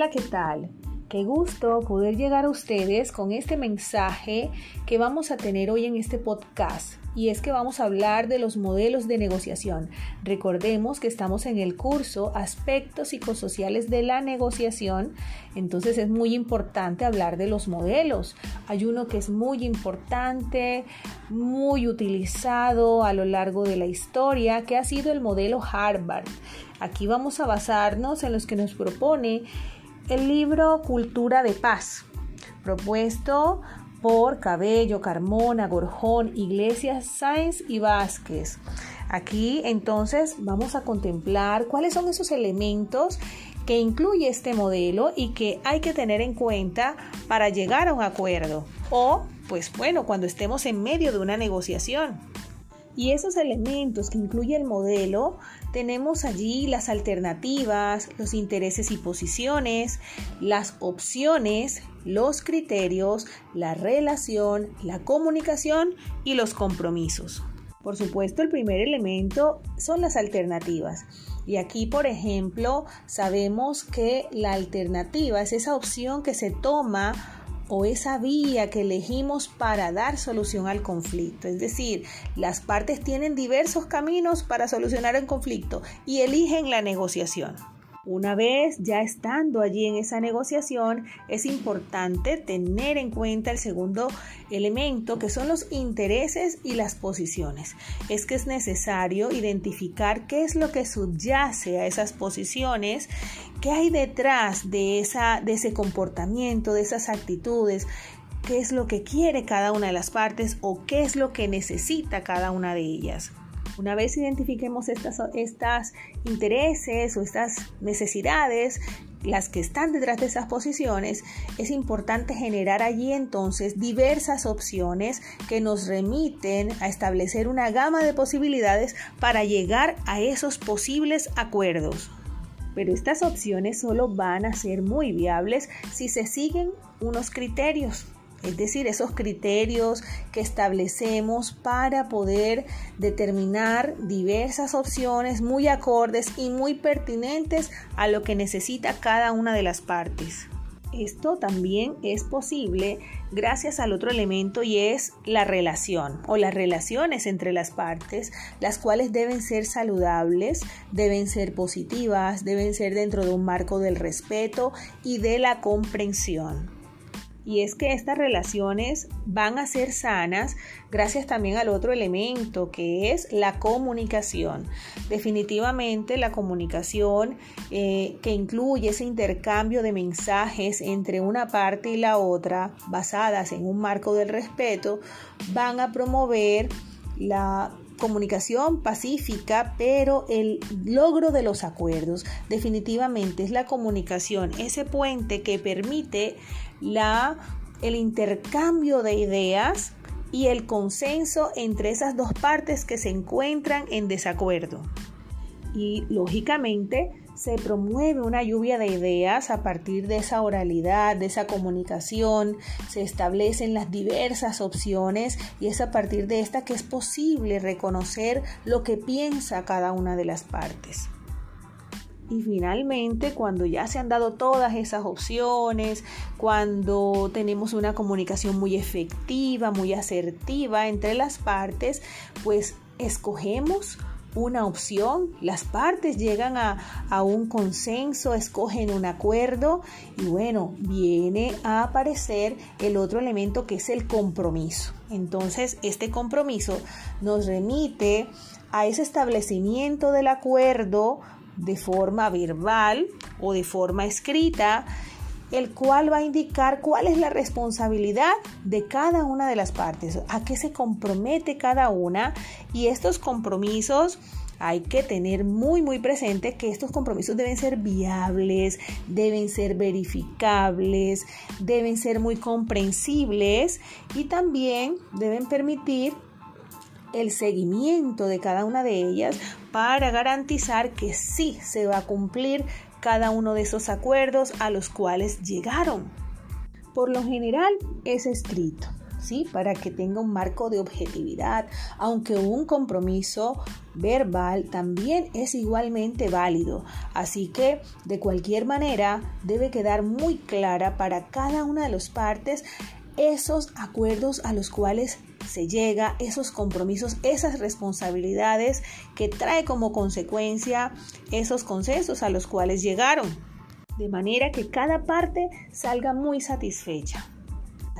Hola, ¿qué tal? Qué gusto poder llegar a ustedes con este mensaje que vamos a tener hoy en este podcast. Y es que vamos a hablar de los modelos de negociación. Recordemos que estamos en el curso Aspectos psicosociales de la negociación. Entonces es muy importante hablar de los modelos. Hay uno que es muy importante, muy utilizado a lo largo de la historia, que ha sido el modelo Harvard. Aquí vamos a basarnos en los que nos propone el libro Cultura de Paz, propuesto por Cabello, Carmona, Gorjón, Iglesias, Sáenz y Vázquez. Aquí entonces vamos a contemplar cuáles son esos elementos que incluye este modelo y que hay que tener en cuenta para llegar a un acuerdo o, pues bueno, cuando estemos en medio de una negociación. Y esos elementos que incluye el modelo, tenemos allí las alternativas, los intereses y posiciones, las opciones, los criterios, la relación, la comunicación y los compromisos. Por supuesto, el primer elemento son las alternativas. Y aquí, por ejemplo, sabemos que la alternativa es esa opción que se toma o esa vía que elegimos para dar solución al conflicto. Es decir, las partes tienen diversos caminos para solucionar el conflicto y eligen la negociación. Una vez ya estando allí en esa negociación, es importante tener en cuenta el segundo elemento, que son los intereses y las posiciones. Es que es necesario identificar qué es lo que subyace a esas posiciones, qué hay detrás de, esa, de ese comportamiento, de esas actitudes, qué es lo que quiere cada una de las partes o qué es lo que necesita cada una de ellas. Una vez identifiquemos estas, estas intereses o estas necesidades, las que están detrás de esas posiciones, es importante generar allí entonces diversas opciones que nos remiten a establecer una gama de posibilidades para llegar a esos posibles acuerdos. Pero estas opciones solo van a ser muy viables si se siguen unos criterios es decir, esos criterios que establecemos para poder determinar diversas opciones muy acordes y muy pertinentes a lo que necesita cada una de las partes. Esto también es posible gracias al otro elemento y es la relación o las relaciones entre las partes, las cuales deben ser saludables, deben ser positivas, deben ser dentro de un marco del respeto y de la comprensión. Y es que estas relaciones van a ser sanas gracias también al otro elemento que es la comunicación. Definitivamente la comunicación eh, que incluye ese intercambio de mensajes entre una parte y la otra basadas en un marco del respeto van a promover la comunicación pacífica, pero el logro de los acuerdos definitivamente es la comunicación, ese puente que permite la, el intercambio de ideas y el consenso entre esas dos partes que se encuentran en desacuerdo. Y lógicamente se promueve una lluvia de ideas a partir de esa oralidad, de esa comunicación, se establecen las diversas opciones y es a partir de esta que es posible reconocer lo que piensa cada una de las partes. Y finalmente, cuando ya se han dado todas esas opciones, cuando tenemos una comunicación muy efectiva, muy asertiva entre las partes, pues escogemos una opción, las partes llegan a, un consenso, escogen un acuerdo y bueno, viene a aparecer el otro elemento que es el compromiso. Entonces, este compromiso nos remite a ese establecimiento del acuerdo de forma verbal o de forma escrita el cual va a indicar cuál es la responsabilidad de cada una de las partes, a qué se compromete cada una. Y estos compromisos hay que tener muy muy presente que estos compromisos deben ser viables, deben ser verificables, deben ser muy comprensibles y también deben permitir el seguimiento de cada una de ellas para garantizar que sí se va a cumplir cada uno de esos acuerdos a los cuales llegaron. Por lo general es escrito. ¿sí? Para que tenga un marco de objetividad, aunque un compromiso verbal también es igualmente válido. Así que, de cualquier manera, debe quedar muy clara para cada una de las partes esos acuerdos a los cuales se llega, esos compromisos, esas responsabilidades que trae como consecuencia esos consensos a los cuales llegaron, de manera que cada parte salga muy satisfecha.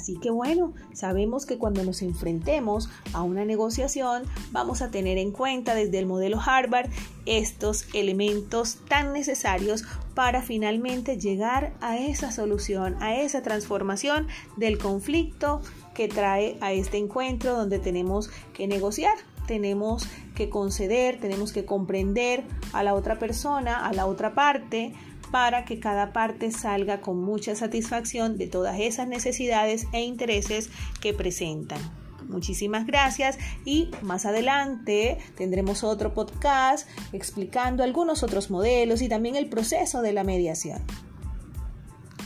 Así que bueno, sabemos que cuando nos enfrentemos a una negociación vamos a tener en cuenta desde el modelo Harvard estos elementos tan necesarios para finalmente llegar a esa solución, a esa transformación del conflicto que trae a este encuentro donde tenemos que negociar tenemos que conceder, tenemos que comprender a la otra persona, a la otra parte, para que cada parte salga con mucha satisfacción de todas esas necesidades e intereses que presentan. Muchísimas gracias y más adelante tendremos otro podcast explicando algunos otros modelos y también el proceso de la mediación.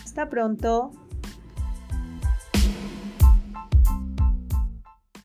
Hasta pronto.